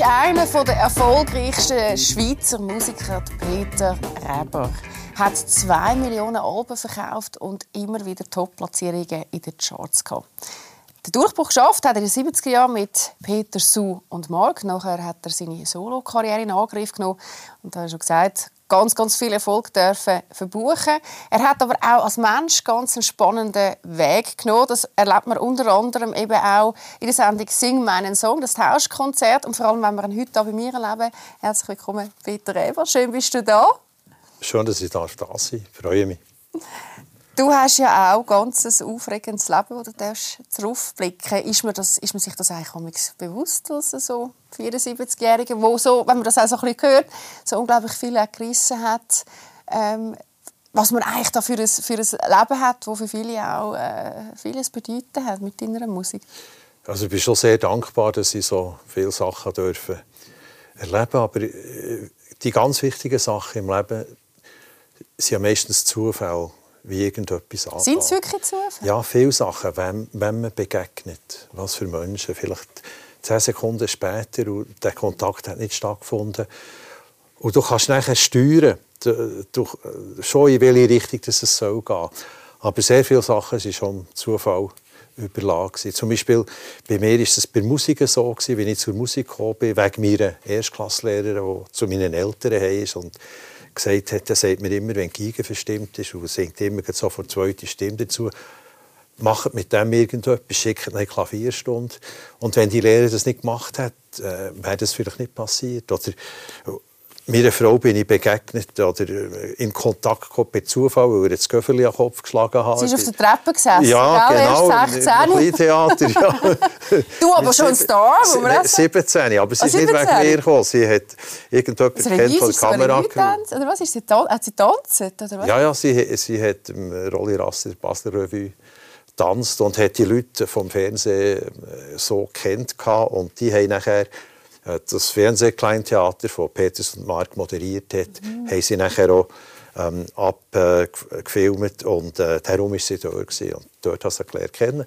ist einer der erfolgreichsten Schweizer Musiker, Peter Reber. Er Hat zwei Millionen Alben verkauft und immer wieder Top-Platzierungen in den Charts gehabt. Den Durchbruch geschafft hat er in den 70er Jahren mit Peter, Sue und Mark. Nachher hat er seine Solo-Karriere in Angriff genommen. Und da habe ich schon gesagt, ganz, ganz viel Erfolg dürfen verbuchen. Er hat aber auch als Mensch ganz einen spannenden Weg genommen. Das erlebt man unter anderem eben auch in der Sendung «Sing meinen Song», das Tauschkonzert. Und vor allem, wenn wir ihn heute hier bei mir erleben. Herzlich willkommen, Peter Eber. Schön, bist du da. Schön, dass ich da sein darf. Ich freue mich. Du hast ja auch ganz ein aufregendes Leben, wo du zurückblicken ist man, das, ist man sich das eigentlich bewusst, dass so 74-Jährige, wo so, wenn man das auch so ein bisschen hört, so unglaublich viel gerissen hat, ähm, was man eigentlich da für ein, für ein Leben hat, das für viele auch äh, vieles bedeuten hat mit deiner Musik? Also ich bin schon sehr dankbar, dass ich so viele Sachen dürfen erleben. Aber äh, die ganz wichtigen Sachen im Leben sind ja meistens Zufälle wie irgendetwas angeht. Sind es wirklich Zufälle? Ja, viele Sachen, wenn, wenn man begegnet. Was für Menschen. Vielleicht zehn Sekunden später und der Kontakt hat nicht stattgefunden. Und du kannst nachher steuern, du, du, schon in welche Richtung es soll gehen. Aber sehr viele Sachen sind schon Zufall überlagen. Zum Beispiel bei mir ist es bei Musik so, gewesen, wenn ich zur Musik gekommen bin, wegen meiner Erstklasslehrerin, die zu meinen Eltern ist und gesagt hat, er sagt mir immer, wenn die verstimmt ist, und singt immer sofort zweite Stimme dazu, macht mit dem irgendetwas, schickt eine Klavierstunde. Und wenn die Lehrerin das nicht gemacht hat, äh, wäre das vielleicht nicht passiert. Oder Meiner Frau bin ich begegnet oder äh, in Kontakt gekommen per Zufall, weil er das Göfferli am Kopf geschlagen hat. Sie ist auf der Treppe gesessen, ja, gell? genau, erst 16. Theater, ja. du aber schon ein Star, wo man 17, aber sie oh, ist nicht wegen mir gekommen. Sie hat irgendjemand also kennt von der Kamera. Oder was, ist sie, hat sie tanzt? Oder was? Ja, ja, sie, sie hat im Rolli Rasser Basler Revue getanzt und hat die Leute vom Fernsehen äh, so kennt und die haben nachher das Fernsehkleintheater von Peters und Mark moderiert hat, mhm. haben sie nachher auch ähm, abgefilmt äh, und äh, darum war sie dort. Gewesen. Und dort hast du sie kennen.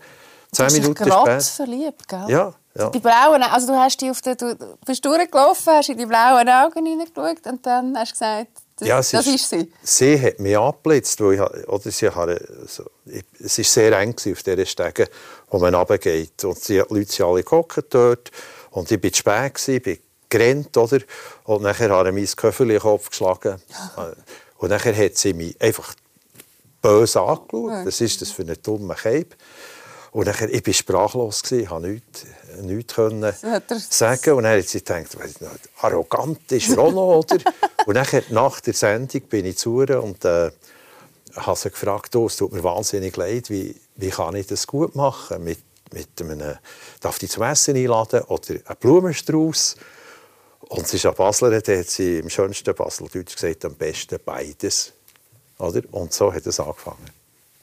Zehn Minuten später. verliebt, gell? Ja, ja. Die blauen, also du hast die auf der, du bist durchgelaufen, hast in die blauen Augen hineingeschaut und dann hast du gesagt, das, ja, das ist, ist, sie. Sie hat mich angeblitzt, weil ich, oder sie hatte, also, ich, es war sehr eng auf dieser Stege, wo man runtergeht. Und die Leute sind alle dort und ich war zu spät, ich bin gerannt, oder? Und nachher habe ich mein Köfferchen in den Kopf geschlagen. Und nachher hat sie mich einfach böse angeschaut. Was ist das für ein dummer Cape? Und nachher, ich war sprachlos, ich konnte nichts, nichts können sagen. Und dann hat sie gedacht, arrogant ist er auch noch, oder? und nachher, nach der Sendung bin ich zu ihr und äh, habe sie gefragt, oh, es tut mir wahnsinnig leid, wie, wie kann ich das gut machen mit mit einem, darf die zum Essen einladen oder einen Blumenstrauß. Und sie ist an Basler, da hat sie im schönsten Baseldeutsch gesagt, am besten beides. Oder? Und so hat es angefangen.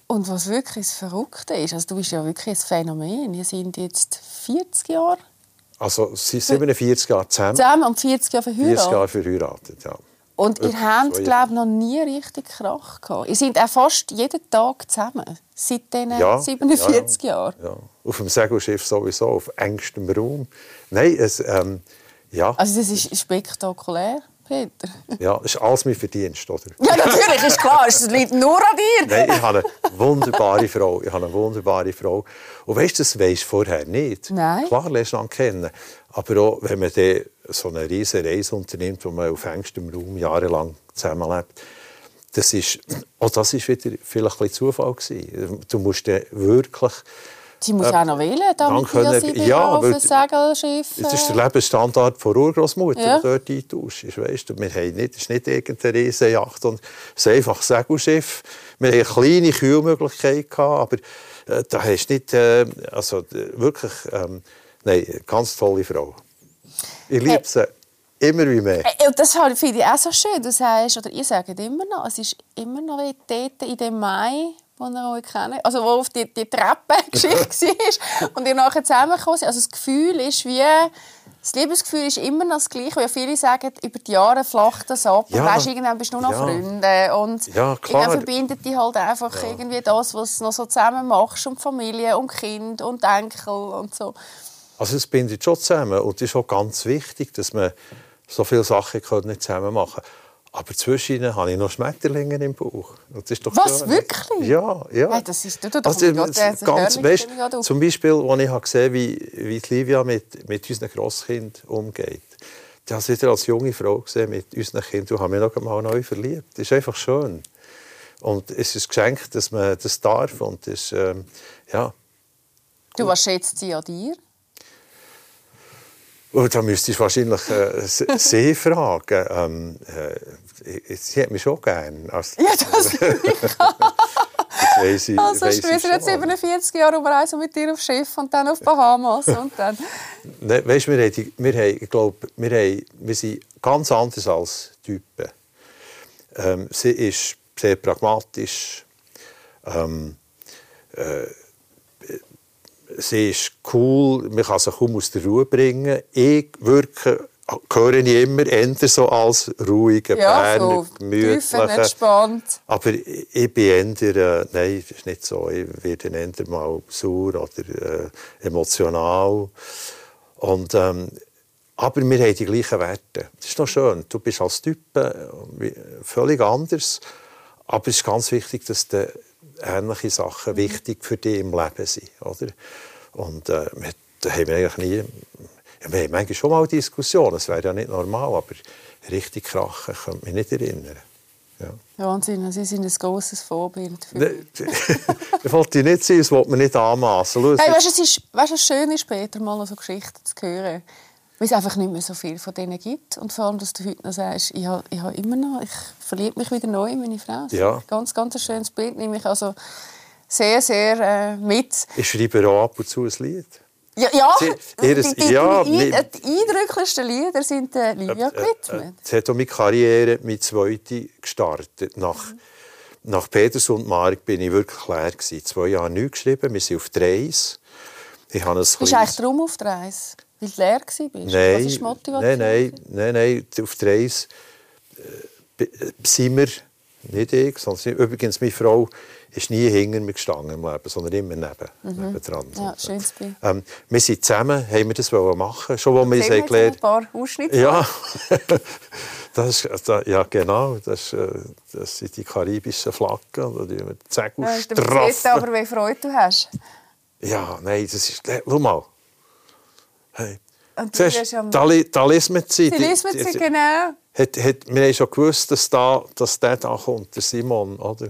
Und was wirklich das Verrückte ist, also du bist ja wirklich ein Phänomen. Wir sind jetzt 40 Jahre. Also sie sind 47 Jahre zusammen. Zusammen und 40 Jahre verheiratet. 40 Jahre verheiratet, ja. Und ihr habt, glaube noch nie richtig Krach gehabt. Ihr seid auch fast jeden Tag zusammen, seit diesen ja, 47 ja, Jahren. Ja. Auf dem Segelschiff sowieso, auf engstem Raum. Nein, es, ähm, ja. Also das ist spektakulär. Peter. Ja, das ist alles mein Verdienst, oder? Ja, natürlich, ist klar. Es liegt nur an dir. Nein, ich habe eine wunderbare Frau. Ich habe eine wunderbare Frau. Und weißt du, das weisst du vorher nicht. Nein. Klar lernst du kennen. Aber auch, wenn man dann so eine riesige Reise unternimmt, wo man auf engstem Raum jahrelang zusammenlebt, das ist, auch das ist wieder vielleicht ein Zufall gewesen. Du musst wirklich Sie muss äh, auch noch wählen, damit sie ja, auf Segelschiff... Das ist der Lebensstandard von Urgroßmutter, ja. dort eintauscht. Weißt du, wir haben nicht, es ist nicht irgendeine Riesenjacht, es ist einfach ein Segelschiff. Wir hatten eine kleine Kühlmöglichkeit, aber äh, da hast du nicht... Äh, also wirklich... Ähm, nein, ganz tolle Frau. Ich liebe sie. Äh, immer wie mehr. Das finde ich auch so schön. Du sagst, oder ihr sagt immer noch, es ist immer noch wie dort in dem Mai die ihr euch kennt. Also wo auf die, die Treppengeschichte war und ihr nachher zusammengekommen seid. Also das Gefühl ist wie... Das Liebesgefühl ist immer noch das Gleiche, weil viele sagen, über die Jahre flacht das ab. Ja. Und weißt, irgendwann bist du nur noch ja. Freunde. Und ja, klar. verbindet dich halt einfach ja. irgendwie das, was du noch so zusammen machst. Und Familie und Kind und Enkel und so. Also es bindet schon zusammen und es ist auch ganz wichtig, dass man so viele Sachen nicht zusammen machen kann. Aber zwischen habe ich noch Schmetterlinge im Bauch. Das ist doch Was, schön. wirklich? Ja, ja. Hey, das ist, du, du, also, das ganz, weißt, Zum Beispiel, als ich gesehen habe, wie, wie Livia mit, mit unseren Grosskind umgeht. Ich habe wieder als junge Frau gesehen mit unseren Kindern. Du hast mich noch einmal neu verliebt. Das ist einfach schön. Und es ist ein Geschenk, dass man das darf. Und das, ähm, ja. Du, was schätzt sie an dir? Oh, da müsstest du wahrscheinlich äh, sie fragen. Ähm, äh, sie hat mich schon gern. Also, ja, das weiss ich, also weiss wir sind jetzt 47 Jahre umreisen mit dir auf Schiff und dann auf Bahamas und dann... ne, weißt, wir, haben, wir, haben, ich glaube, wir, haben, wir sind ganz anders als Typen. Ähm, sie ist sehr pragmatisch. Ähm, äh, sie ist cool, man kann sie kaum aus der Ruhe bringen. Ich wirke, höre ich immer eher so als ruhiger ja, Berner, so gemütlicher. entspannt. Aber ich bin eher, äh, nein, das ist nicht so, ich werde eher mal sauer oder äh, emotional. Und, ähm, aber wir haben die gleichen Werte. Das ist noch schön. Du bist als Typ äh, völlig anders. Aber es ist ganz wichtig, dass du ähnliche Sachen mhm. wichtig für dich im Leben sind. Oder? Und äh, da haben wir eigentlich nie... Ja, wir haben manchmal schon mal Diskussionen, das wäre ja nicht normal, aber richtig krachen könnte mich nicht erinnern. Ja. Wahnsinn, Sie sind ein großes Vorbild. Für ne, das wollte ich nicht sein, das wollte man nicht anmassen. Hey, weißt, es ist, weißt, es schön ist, später mal so Geschichten zu hören, weil es einfach nicht mehr so viel von denen gibt. Und vor allem, dass du heute noch sagst, ich habe, ich habe immer noch, ich verliebe mich wieder neu in meine Frau. Ja. Ganz, ganz ein schönes Bild, nehme ich also sehr, sehr äh, mit. Ich schreibe auch ab und zu ein Lied. Ja, ja, ihres, die, die, ja die, die, eindrücklichsten Lieder sind äh, Livia gewidmet. Äh, äh, sie hat auch meine Karriere mit zweite gestartet. Nach, mhm. nach Peters und Mark bin ich wirklich leer gewesen. Zwei Jahre nichts geschrieben, wir sind auf der Reise. Ich habe ein Bist du eigentlich drum auf der Reise? Weil du leer warst? Nein, Was ist Motivation? Nein, nein, nein, nein, auf der Reise äh, sind wir, nicht ich, sondern übrigens meine Frau ist nie hinter mir gestanden im Leben, sondern immer neben, mhm. nebendran. Ja, schönes ähm, Wir sind zusammen, haben wir das machen schon wo wir es gelernt ein paar Ausschnitte. Ja, das ist, ja genau, das, äh, das sind die karibischen Flaggen, da die wir die Segel ja, straffen. aber wie Freude du hast. Ja, nein, das ist, schau mal, Hey. Und Zuerst, ja da, da lesen wir sie. Sie lesen sie, genau. Hat, hat, wir haben schon gewusst, dass, da, dass der da kommt, der Simon, oder?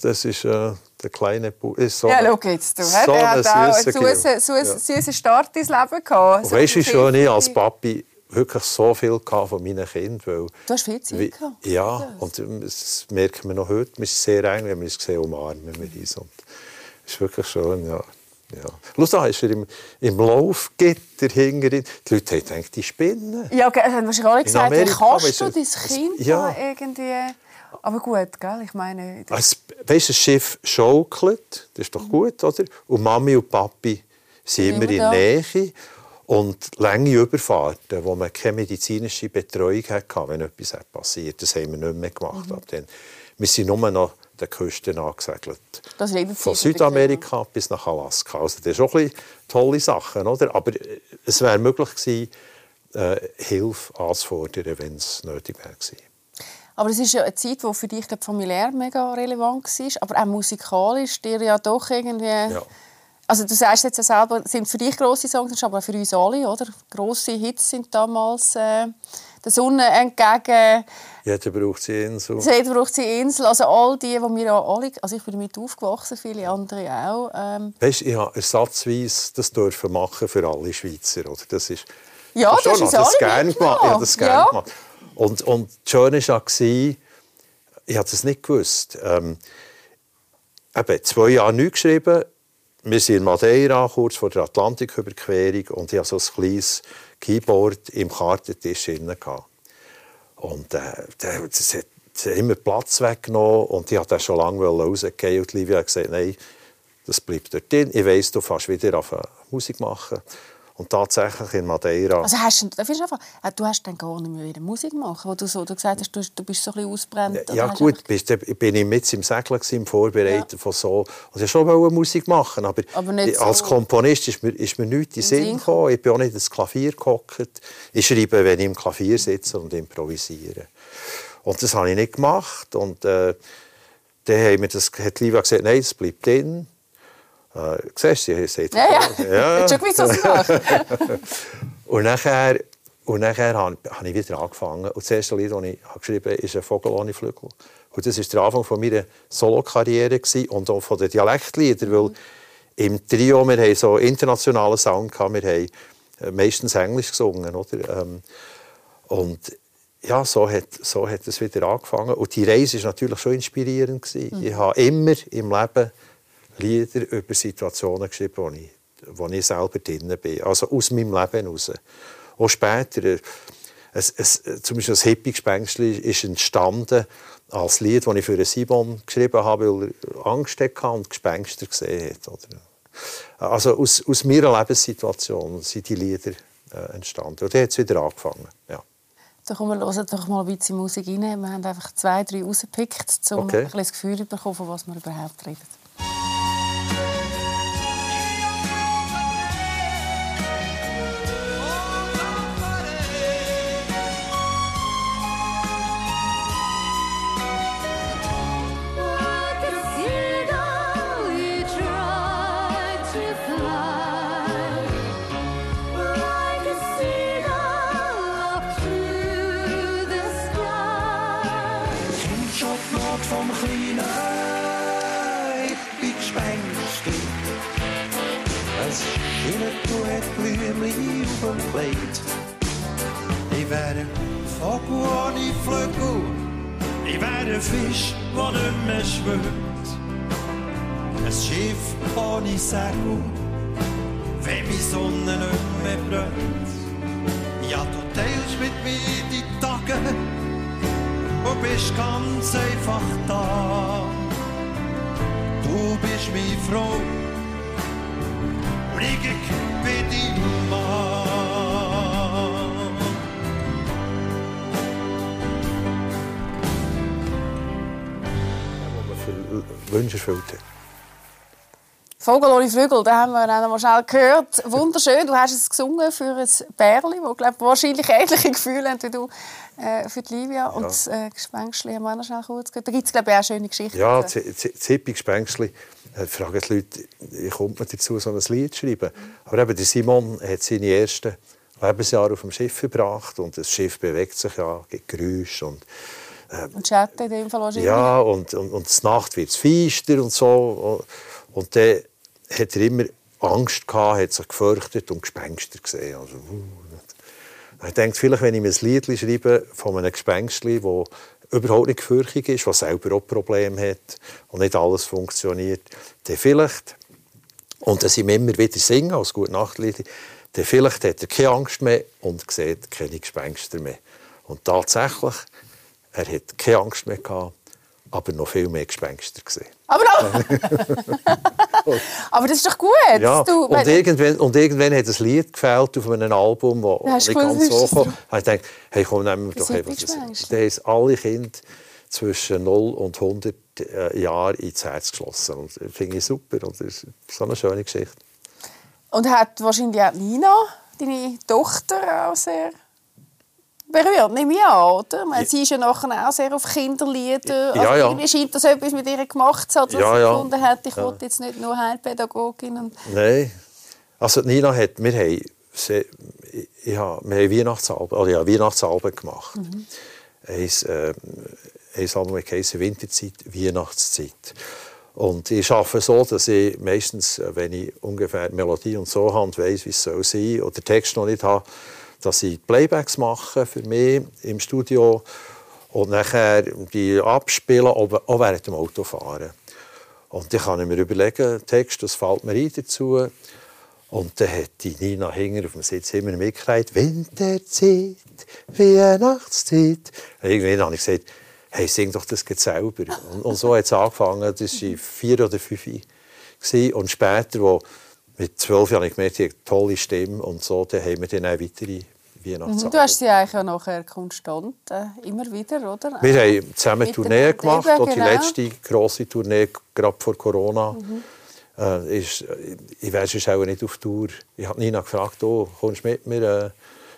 Das ist äh, der kleine Bu so Ja, schau jetzt, du. So der hat auch einen süßen. Start ins Leben gehabt. So weißt du, wie schön ich als Papi wirklich so viel von meinen Kindern. Weil, du hast viel Zeit gehabt. Ja, und das merken wir noch heute. Wir sind sehr eng, wenn wir uns sehen, umarmen wir uns. Und das ist wirklich schön, ja. Ja. Schau, ist er im, im Laufgitter hinten. Die Leute haben gedacht, die spinnen. Ja, okay, haben wahrscheinlich alle gesagt, Amerika, kannst du dein Kind ja. irgendwie... Aber gut, gell? ich meine... Also, weißt du, das Schiff schaukelt, das ist doch gut, oder? Und Mami und Papi sind immer, in Nähe. Und lange Überfahrten, wo man keine medizinische Betreuung hatte, wenn etwas passiert, das haben wir nicht mehr gemacht. Mhm. Wir sind nur noch der Küste angesegelt. Von Südamerika bis nach Alaska. Also das sind schon tolle Sachen, oder? Aber äh, es wäre möglich gewesen, äh, Hilfe anzufordern, wenn es nötig wäre Aber es ist ja eine Zeit, die für dich familiär mega relevant war, aber auch musikalisch dir ja doch irgendwie... Ja. Also du sagst jetzt ja selber, sind für dich grosse Songs, aber auch für uns alle, oder? Grosse Hits sind damals äh, der Sonne entgegen. Jeder braucht seine Insel. Jeder braucht seine Insel. Also all die, die wir ja alle, also ich bin damit aufgewachsen, viele andere auch. Ähm. Weißt, ich habe ersatzweise das dürfen machen für alle Schweizer, oder? Das ist ja, das, das ist das gerne gemacht. Ich habe das gerne ja. gemacht. Und, und das Schöne war, ich habe es nicht gewusst. Ähm, eben, zwei Jahre nichts geschrieben. Wir sind in Madeira, kurz vor der Atlantiküberquerung, und ich hatte so ein kleines Keyboard im Kartentisch drin. Und äh, das hat, immer Platz weggenommen und ich wollte schon lange rausgehen. Und Livia hat gesagt, nein, das bleibt dort drin. Ich weiss, du fährst wieder auf Musik machen. Und tatsächlich in Madeira. Also hast du, einfach, äh, du hast dann gar nicht mehr wieder Musik machen, wo du so du gesagt hast, du, du bist so ein bisschen ausbrennt. Ja gut, bist, bin ich mit im Segler im Vorbereiten ja. von so. Also ich schon Musik machen, aber, aber als so Komponist ist mir, ist mir nichts in den Sinn gekommen. Ich bin auch nicht ins Klavier gehockt. Ich schreibe, wenn ich im Klavier sitze und improvisiere. Und das habe ich nicht gemacht. Und äh, dann haben wir das, hat Liva gesagt, nein, es bleibt drin. Äh, siehst du, sie sagt, ja, ja, ja. ja. schon gewusst, was ich und nachher, und nachher habe, habe ich wieder angefangen. Und das erste Lied, das ich geschrieben habe, ist «Ein Vogel ohne Flügel». Und das war der Anfang von meiner Solokarriere und auch von den Dialektliedern, weil im Trio, wir haben so internationalen Sound gehabt, wir haben äh, meistens Englisch gesungen, oder? Ähm, und ja, so hat, so hat es wieder angefangen. Und die Reise war natürlich schon inspirierend. Mhm. Ich habe immer im Leben Lieder über Situationen geschrieben, wo ich, wo ich selber drin bin. Also aus meinem Leben heraus. Auch später, äh, es, es, zum Beispiel das Hippie-Gespenstli ist entstanden als Lied, das ich für Simon geschrieben habe, weil er Angst hatte und Gespenster gesehen hat. Oder? Also aus, aus meiner Lebenssituation sind die Lieder äh, entstanden. Und dann hat es wieder angefangen. Ja. Da kommen wir hören doch mal ein bisschen Musik rein. Wir haben einfach zwei, drei rausgepickt, um okay. ein bisschen das Gefühl zu bekommen, von was wir überhaupt reden. Fisch, der nicht mehr schwimmt. Ein Schiff ohne Segel, wenn die Sonne nicht mehr brennt. Ja, du teilst mit mir die Tage und bist ganz einfach da. Du bist meine Frau Wünsche erfüllt hat. Vogel ohne Flügel, da haben wir auch mal schnell gehört. Wunderschön, du hast es gesungen für ein Bärli, das glaub, wahrscheinlich ähnliche Gefühle hat wie du äh, für die Livia. Ja. Und das äh, Gespenstli haben wir noch schnell kurz gehört. Da gibt es glaube ich auch schöne Geschichten. Ja, das Zippi Gespenstli. Äh, fragen die Leute, wie kommt man dazu, so ein Lied zu schreiben? Aber eben, der Simon hat seine ersten Lebensjahre auf dem Schiff verbracht und das Schiff bewegt sich ja, gibt Geräusche und ähm, und Schatten in dem Fall wahrscheinlich. Ja, und, und, und die Nacht wird es feister und so. Und dann hat er immer Angst gehabt, hat sich gefürchtet und Gespenster gesehen. Also, uh, ich denke, vielleicht, wenn ich mir ein Lied schreibe von einem Gespenstli, das überhaupt nicht gefürchtig ist, das selber auch Probleme hat und nicht alles funktioniert, dann vielleicht, und sind wir immer wieder singen als gute Nachtlieder, dann vielleicht hat er keine Angst mehr und sieht keine Gespenster mehr. Und tatsächlich er hat keine Angst mehr gehabt, aber noch viel mehr Gespenster gesehen. Aber, aber das ist doch gut. Ja. Du, und, irgendwann, und irgendwann hat ein Lied gefällt auf einem Album, das nicht ganz so kam. Ich dachte, hey, komm, nehmen wir doch etwas. Da haben alle Kinder zwischen 0 und 100 äh, Jahren ins Herz geschlossen. Und das finde ich super. Und das ist so eine schöne Geschichte. Und hat wahrscheinlich auch Nina, deine Tochter, auch sehr berührt, nehme ich an, oder? Meine, sie ist ja nachher auch sehr auf Kinderlieder. Ja, also, ja. scheint das etwas mit ihr gemacht zu haben, dass ja, sie ja. gefunden hat, ich ja. wollte jetzt nicht nur Heilpädagogin. Nein. Also Nina hat, wir haben, sehr, ja, wir haben Weihnachtsalben, oder ja, Weihnachtsalben gemacht. Mhm. Eins, äh, Album heisst Winterzeit, Weihnachtszeit. Und ich arbeite so, dass ich meistens, wenn ich ungefähr Melodie und so habe und weiss, wie es soll sein oder Text noch nicht habe, dass ich Playbacks mache für mich im Studio und nachher die abspielen, auch während dem Autofahren. Und dann kann ich mir überlegen, Text, das fällt mir ein dazu. Und dann hat die Nina Hinger auf dem Sitz immer mitgekriegt, Winterzeit, Weihnachtszeit. Und irgendwann habe ich gesagt, hey, sing doch das selber. Und, und so hat es angefangen, das war vier oder fünf. Und später, wo mit zwölf Jahren habe ich gemerkt, habe eine tolle Stimme und so, dann haben wir dann auch weitere. Mhm, du hast sie eigentlich auch nachher konstant, äh, immer wieder, oder? Wir haben zusammen Tourneen gemacht Eben, und die genau. letzte grosse Tournee, gerade vor Corona, äh, ist, ich weiß es auch nicht auf Tour. Ich habe Nina gefragt, oh, kommst du mit mir, äh,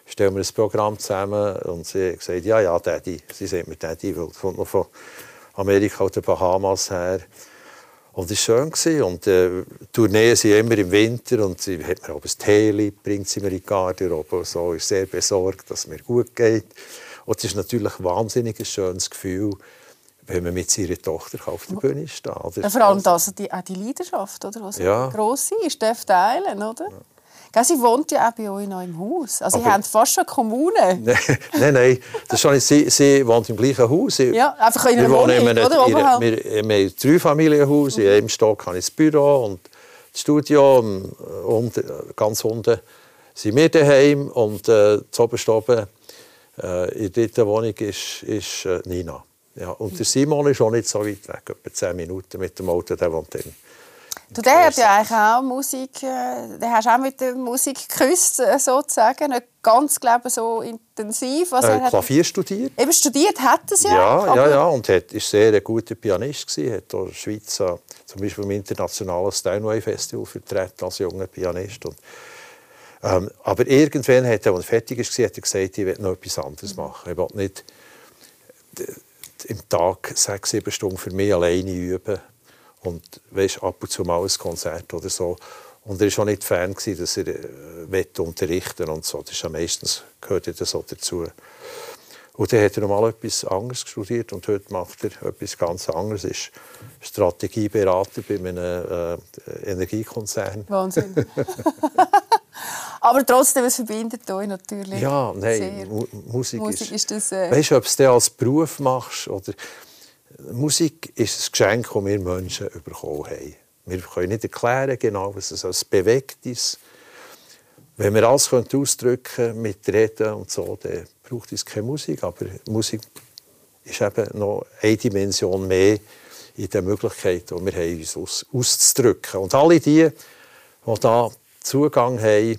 stellen wir ein Programm zusammen? Und sie hat gesagt, ja, ja, Daddy. Sie sagt mir Daddy, weil kommt noch von Amerika oder Bahamas her. Und es war schön. gewesen. Und äh, die Tourneen sind immer im Winter und sie hat mir auch ein Tee, bringt sie mir in die Garderobe und so, ist sehr besorgt, dass es mir gut geht. Und es ist natürlich ein wahnsinnig schönes Gefühl, wenn man mit seiner Tochter auf der Bühne steht. Ja, vor allem das, die, auch die Leidenschaft, oder? Was Ja. gross ist, darf teilen, oder? Gell, Sie wohnt ja auch bei euch noch im Haus. Also, Sie Aber- haben fast schon Kommune. nein, nein, das ist schon nicht, sie, sie wohnt im gleichen Haus. Sie- Ja, einfach in einer wir wohnen Wohnung, einem, oder? Oberhalb. wir, wir haben ein Dreifamilienhaus. In einem Stock habe ich das Büro und das Studio. Und, und ganz unten sind wir daheim. Und äh, zu oben äh, in der dritten Wohnung ist, ist äh, Nina. Ja, und der Simon ist auch nicht so weit weg, etwa 10 Minuten mit dem Auto, der wohnt dann. Du, der hat ja eigentlich auch Musik, äh, der hast auch mit der Musik geküsst, äh, sozusagen. Nicht ganz, glaube ich, so intensiv. Also, Äh, er hat Klavier studiert. eben studiert hat er es ja. Ja, ja, ja, und hat, ist sehr ein guter Pianist gewesen. Hat auch die Schweiz äh, zum Beispiel im internationalen Steinway Festival vertreten als junger Pianist. Und, ähm, aber irgendwann hat er, als er fertig war, hat er gesagt, ich will noch etwas anderes machen. Ich will nicht d- im Tag sechs, sieben Stunden für mich alleine üben und weißt, ab und zu mal ein Konzert oder so. Und er war auch nicht Fan, gewesen, dass er äh, unterrichten und so. Das ist ja meistens gehört ja das so dazu. Und dann hat er mal etwas anderes studiert und heute macht er etwas ganz anderes. Er ist Strategieberater bei einem äh, Energiekonzern. Wahnsinn. aber trotzdem, es verbindet euch natürlich Ja, nein, Musik, Musik ist... ist das, äh, Weißt du, ob du es als Beruf machst oder... Musik ist ein Geschenk, das wir Menschen bekommen haben. Wir können nicht erklären, genau, was es uns bewegt ist. Wenn wir alles können ausdrücken mit Reden und so, dann braucht es keine Musik. Aber Musik ist eben noch eine Dimension mehr in den Möglichkeiten, die wir haben, uns aus, auszudrücken. Und alle die, die da Zugang haben,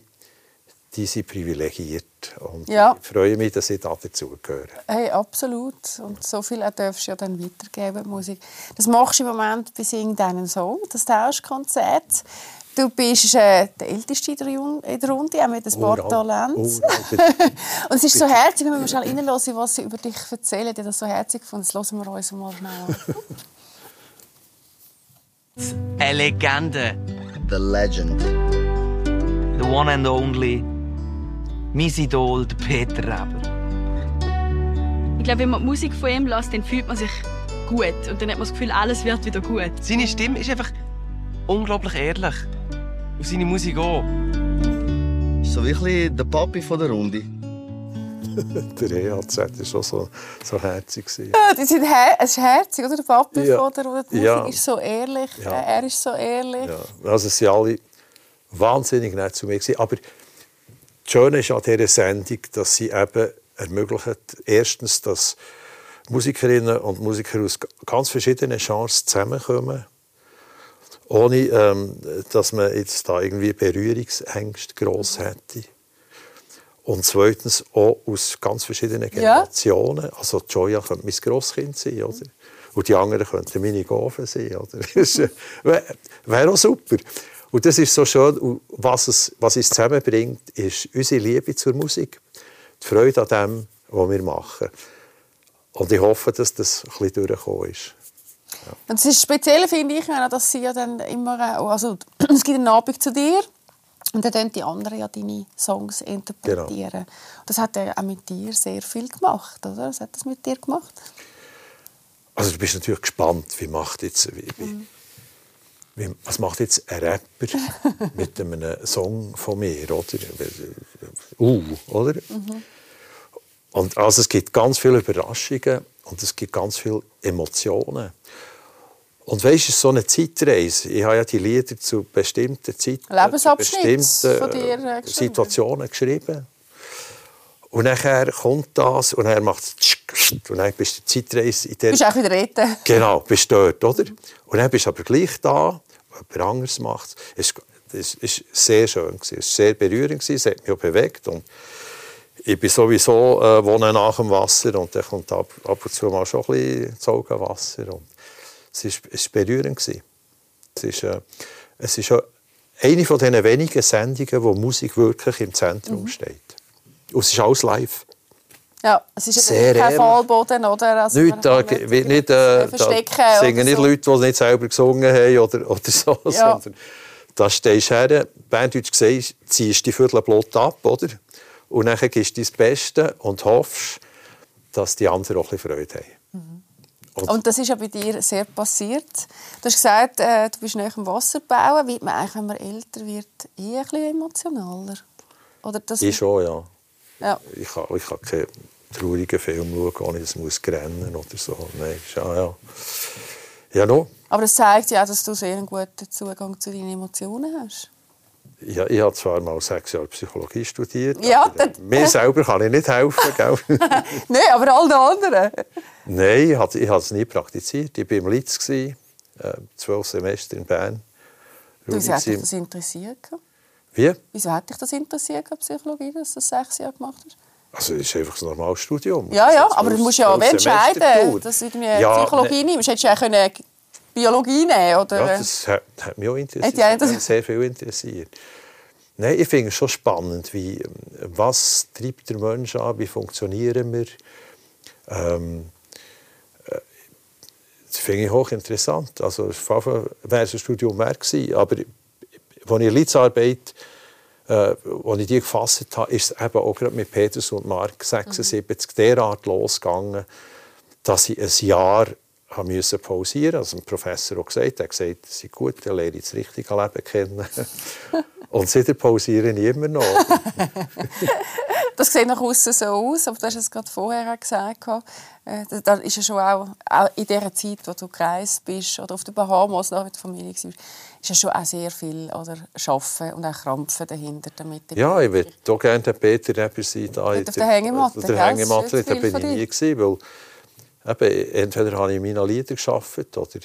die sind privilegiert. Und Ja. ich freue mich, dass ich da dazugehöre. Hey, absolut. Und so viel auch darfst du ja dann weitergeben, Musik. Das machst du im Moment bei Sing deinen Song, das Tauschkonzert. Du bist äh, der Älteste in der Jun- in der Runde, auch mit ein paar. Talenten. Und es ist so herzig, wenn wir schnell reinhören, was sie über dich erzählen. Habe das so herzig gefunden. Das hören wir uns mal schnell. Eine Legende. The legend. The one and only. Mein Idol, der Peter Reber. Ich glaube, wenn man die Musik von ihm lässt, dann fühlt man sich gut. Und dann hat man das Gefühl, alles wird wieder gut. Seine Stimme ist einfach unglaublich ehrlich. Und seine Musik auch. So wirklich der Papi von der Runde. Der EHZ war schon so, so herzig. Ja, die sind her es ist herzig, oder? Der Papi Ja. von der Runde. Die Ja. Musik ist so ehrlich. Ja. Er ist so ehrlich. Ja, also sie waren alle wahnsinnig nett zu mir. gewesen. Aber das Schöne ist an dieser Sendung, dass sie eben ermöglicht, erstens, dass Musikerinnen und Musiker aus ganz verschiedenen Genres zusammenkommen, ohne ähm, dass man jetzt da irgendwie Berührungsängste gross hätte. Und zweitens auch aus ganz verschiedenen Generationen. Also Joya könnte mein Grosskind sein, oder? Und die anderen könnten meine Gofen sein, oder? Das wäre wär auch super. Und das ist so schön. Und was es, was es zusammenbringt, ist unsere Liebe zur Musik. Die Freude an dem, was wir machen. Und ich hoffe, dass das ein bisschen durchgekommen ist. Und das ist speziell finde ich, dass sie ja dann immer, also es gibt einen Abend zu dir und dann können die anderen ja deine Songs interpretieren. Genau. Das hat er auch mit dir sehr viel gemacht, oder? Was hat das mit dir gemacht? Also du bist natürlich gespannt, wie macht jetzt, wie, wie, wie, was macht jetzt ein Rapper mit einem Song von mir, oder? Uh, oder? Und also es gibt ganz viele Überraschungen und es gibt ganz viele Emotionen. Und weißt du, so eine Zeitreise. Ich habe ja die Lieder zu bestimmten Zeiten, zu bestimmten von dir, äh, äh. Situationen geschrieben. Und nachher kommt das und er macht es und dann bist du die Zeitreise in Du der bist auch wieder dort. Genau, bist dort, oder? Und dann bist du aber gleich da, jemand anderes macht es. Es- war sehr schön, es war sehr berührend, es hat mich auch bewegt. Und ich bin sowieso äh, wohne nach dem Wasser und dann kommt ab, ab und zu mal schon ein bisschen das Augenwasser. Und es war es berührend. gewesen. Es ist, äh, es ist eine von den wenigen Sendungen, wo Musik wirklich im Zentrum steht. Und es ist alles live. Ja, es ist Sehr kein. Fallboden, oder? Also Nicht, da, wird nicht, äh, verstecken da singen nicht so. Leute, die nicht selber gesungen haben oder, oder so, Ja. sondern da stehst du her, Berndeutsch gesagt, ziehst die Viertel Blut ab, oder? Und dann gibst du dein Beste und hoffst, dass die anderen auch ein bisschen Freude haben. Und das ist ja bei dir sehr passiert. Du hast gesagt, äh, du bist nach dem Wasserbauen. Wird man eigentlich, wenn man älter wird, eher ein bisschen emotionaler? Oder das Ich schon, ja. Ja. Ich kann, ich kann keinen traurigen Film schauen, ohne dass ich muss rennen oder so. Nein, ja, ja. Ja, no. Aber es zeigt ja auch, dass du sehr einen guten Zugang zu deinen Emotionen hast. Ja, ich habe zwar mal sechs Jahre Psychologie studiert, Ja, mir selber kann ich nicht helfen. Nein, aber allen anderen. Nein, ich habe ich habe es nie praktiziert. Ich war im Litz, äh, zwölf Semester in Bern. Wieso hat dich das interessiert? Wie? Wieso hat dich das interessiert, Psychologie, dass du das sechs Jahre gemacht hast? Also, es ist einfach ein normales Studium. Ja, ja, Zwölf- aber du musst ja auch entscheiden, dass du Ja, Psychologie ne- nimmst. Hättest du ja können Biologie nehmen oder? Ja, das hat, hat mich auch interessiert. Hat auch Hat mich sehr viel interessiert. Nein, ich finde es schon spannend, wie, was treibt der Mensch an, wie funktionieren wir. Ähm, äh, das finde ich hochinteressant. Also, an wäre es ein Studium wert gewesen, aber als ich in Litzarbeit äh, als ich die gefasst habe, ist es eben auch gerade mit Peters und Mark 76 derart losgegangen, dass ich ein Jahr habe müssen pausieren musste. Also ein Professor hat gesagt, er hat gesagt, es ist gut, lerne ich das richtige Leben kennen. und seitdem pausiere ich immer noch. Das sieht nach außen so aus, aber du hast es gerade vorher gesagt. Äh, Da ist ja schon auch, auch in der Zeit, wo du gereist bist oder auf den Bahamas noch mit der Familie warst, ist ja schon auch sehr viel oder Schaffen und auch Krampfen dahinter. Damit Ja, ich würde auch gerne den Peter Reber sein. Da auf der Hängematte, auf der Hängematte, da bin ich nie gewesen, weil eben, entweder habe ich in meinen Liedern gearbeitet oder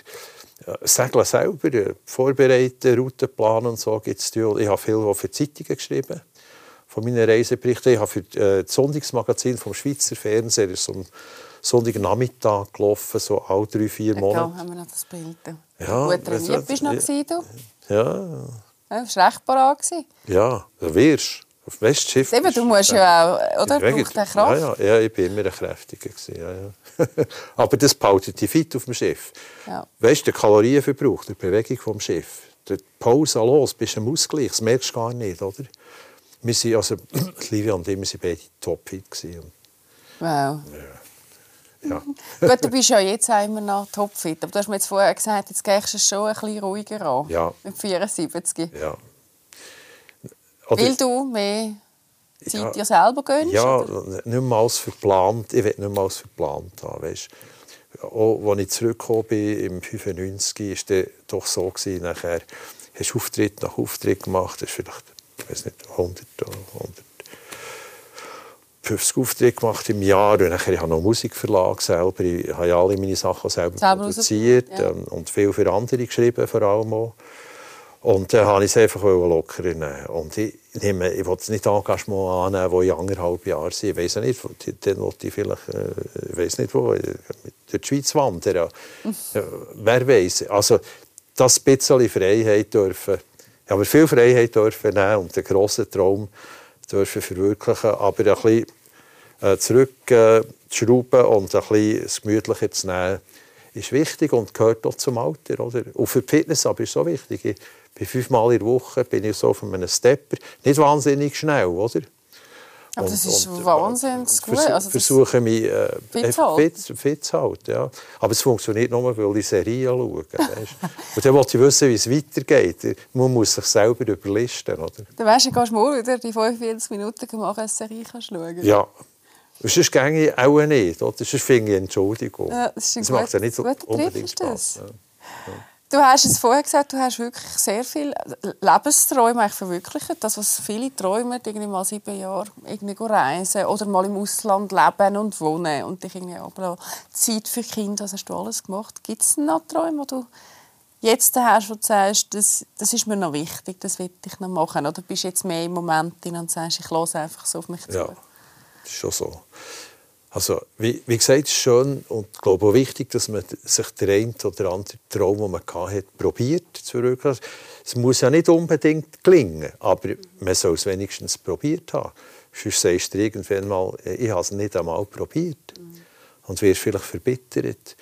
Segeln selber, äh, vorbereiten, Routenplan und so gibt es. Ich habe viel auch für Zeitungen geschrieben, von meinen Reiseberichten. Ich habe für äh, das Sonntagsmagazin vom Schweizer Fernsehen so am Sonntagnachmittag gelaufen, so alle drei, vier Monate. haben wir noch das Bild. Ja, Gut trainiert das- bist du noch, ja. du? Ja, Ja, warst recht parat. ja, du wirst. Auf dem Westschiff. Eben, du musst ja auch, oder? Braucht auch Kraft. Ja, ja, ja, ich bin immer ein Kräftiger. Ja, ja. Aber das behaltet dich fit auf dem Schiff. Ja. Weißt du, der Kalorienverbrauch, die Bewegung vom Schiff, die Pause los, bist du im Ausgleich, das merkst du gar nicht, oder? Wir sind, also, Livia und ich, wir sind beide topfit. gewesen. Wow. Ja. Gut, du bist ja jetzt auch immer noch topfit. Aber du hast mir jetzt vorher gesagt, jetzt gehst du schon ein bisschen ruhiger an. Ja. Mit 74. ja. Oder- Weil du mehr Zeit Ja. dir selber gönnst? Ja, oder? nicht mehr als verplant. Ich will nicht mehr als verplant haben. Weißt? Auch als ich zurückgekommen bin, im 95, war es doch so, gewesen, nachher hast du Auftritt nach Auftritt gemacht, hast vielleicht, ich weiß nicht, 100 oder 150 Auftritte gemacht im Jahr. Und nachher, ich habe noch Musikverlag selber. Ich habe ja alle meine Sachen selber, Selber produziert ja. ähm, und viel für andere geschrieben, vor allem auch. Und dann wollte ich es einfach lockerer nehmen. Und ich, nehme, ich will nicht Engagement annehmen, wo ich anderthalb Jahre sind. Ich weiß nicht, wo- dann wollte ich vielleicht, äh, ich weiß nicht wo, äh, durch die Schweiz wandern. Wer weiß. Also, das bisschen Freiheit dürfen, ich habe viel Freiheit nehmen und den grossen Traum verwirklichen, aber ein bisschen äh, zurück äh, und ein bisschen das Gemütliche zu nehmen, ist wichtig und gehört auch zum Alter. Oder? Und für die Fitness aber ist es so wichtig. Ich bin fünfmal in der Woche bin ich so auf einem Stepper. Nicht wahnsinnig schnell, oder? Aber das ist äh, wahnsinnig gut. Also das- versuche mich äh, Fit zu halten. fit, fit zu halten. Ja. Aber es funktioniert nur, weil ich Serien schaue. Weißt? Und dann wollte ich wissen, wie es weitergeht. Man muss sich selber überlisten. Oder? Dann weisst du, dann gehst du morgen wieder die 45 Minuten machen, eine Serie kannst schauen. Ja. Und sonst gehe ich auch nicht. Oder? Sonst finde ich Entschuldigung. Ja, das ist ein macht ja nicht so unbedingt ist das. Spaß. Ja. Du hast es vorher gesagt, du hast wirklich sehr viele Lebensträume verwirklicht. Das, was viele träumen, irgendwie mal sieben Jahre irgendwie reisen oder mal im Ausland leben und wohnen und dich irgendwie aber Zeit für Kinder, das hast du alles gemacht. Gibt es noch Träume, die du jetzt hast, wo du sagst, das, das ist mir noch wichtig, das will ich noch machen? Oder bist du jetzt mehr im Moment drin und sagst, ich höre einfach so auf mich zu? Ja, ist schon so. Also, wie, wie gesagt, ist schön und ich glaube auch wichtig, dass man sich der eine oder andere Traum, den man hatte, probiert zu verwirklichen. Es muss ja nicht unbedingt gelingen, aber man soll es wenigstens probiert haben. Sonst sagst du irgendwann mal, ich habe es nicht einmal probiert. Und wirst vielleicht verbittert.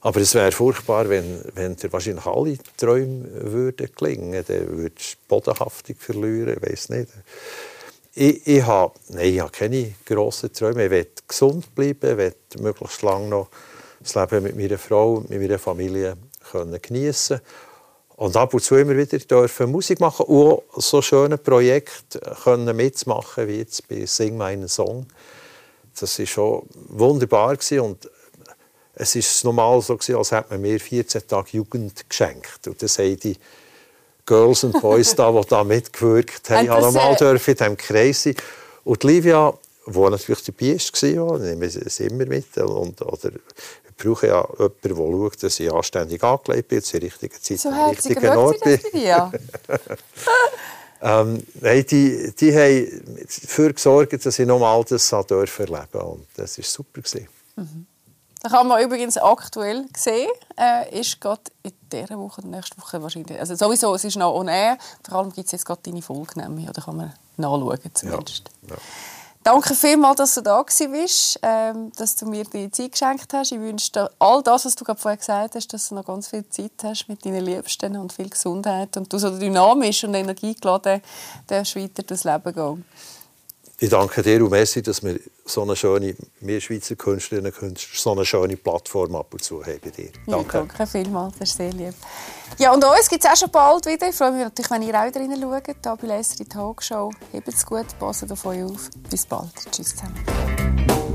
Aber es wäre furchtbar, wenn, wenn dir wahrscheinlich alle Träume würden gelingen. Dann würdest du Bodenhaftung verlieren, ich weiß nicht. Ich, ich habe, nein, ich habe keine grossen Träume. Ich will gesund bleiben, will möglichst lange noch das Leben mit meiner Frau, mit meiner Familie können geniessen und ab und zu immer wieder dürfen Musik machen und auch so schöne Projekte können mitmachen wie jetzt bei Sing meinen Song. Das war schon wunderbar und es ist normal so als hätte man mir 14 Tage Jugend geschenkt und das Girls und Boys da, die da mitgewirkt haben, haben normal äh, dürfen in diesem Kreis sein. Und Livia, die natürlich dabei war, nehmen sie immer mit. Und, oder ich brauche ja jemanden, der schaut, dass ich anständig angelegt bin, zur richtigen Zeit so am richtigen Ort bin. Ja. ähm, nein, die, die haben dafür gesorgt, dass ich nochmal das erleben durfte. Und das war super. Mhm. Da kann man übrigens aktuell sehen, äh, ist gerade in dieser Woche, nächste Woche wahrscheinlich, also sowieso, es ist noch on air, vor allem gibt es jetzt gerade deine Folge, nämlich, oder kann man nachschauen zumindest. Ja. Ja. Danke vielmals, dass du da warst, ähm, dass du mir die Zeit geschenkt hast. Ich wünsche dir all das, was du gerade vorher gesagt hast, dass du noch ganz viel Zeit hast mit deinen Liebsten und viel Gesundheit und du so dynamisch und energiegeladen darfst weiter durchs Leben gehen. Ich danke dir und merci, dass wir so eine schöne, wir Schweizer Künstlerinnen und Künstler, so eine schöne Plattform ab und zu haben bei dir. Danke. Ja, danke vielmals, das ist sehr lieb. Ja, und uns gibt es auch schon bald wieder. Ich freue mich natürlich, wenn ihr auch wieder reinschaut, hier bei Lässer die Talkshow. Hebt es gut, passt auf euch auf. Bis bald. Tschüss zusammen.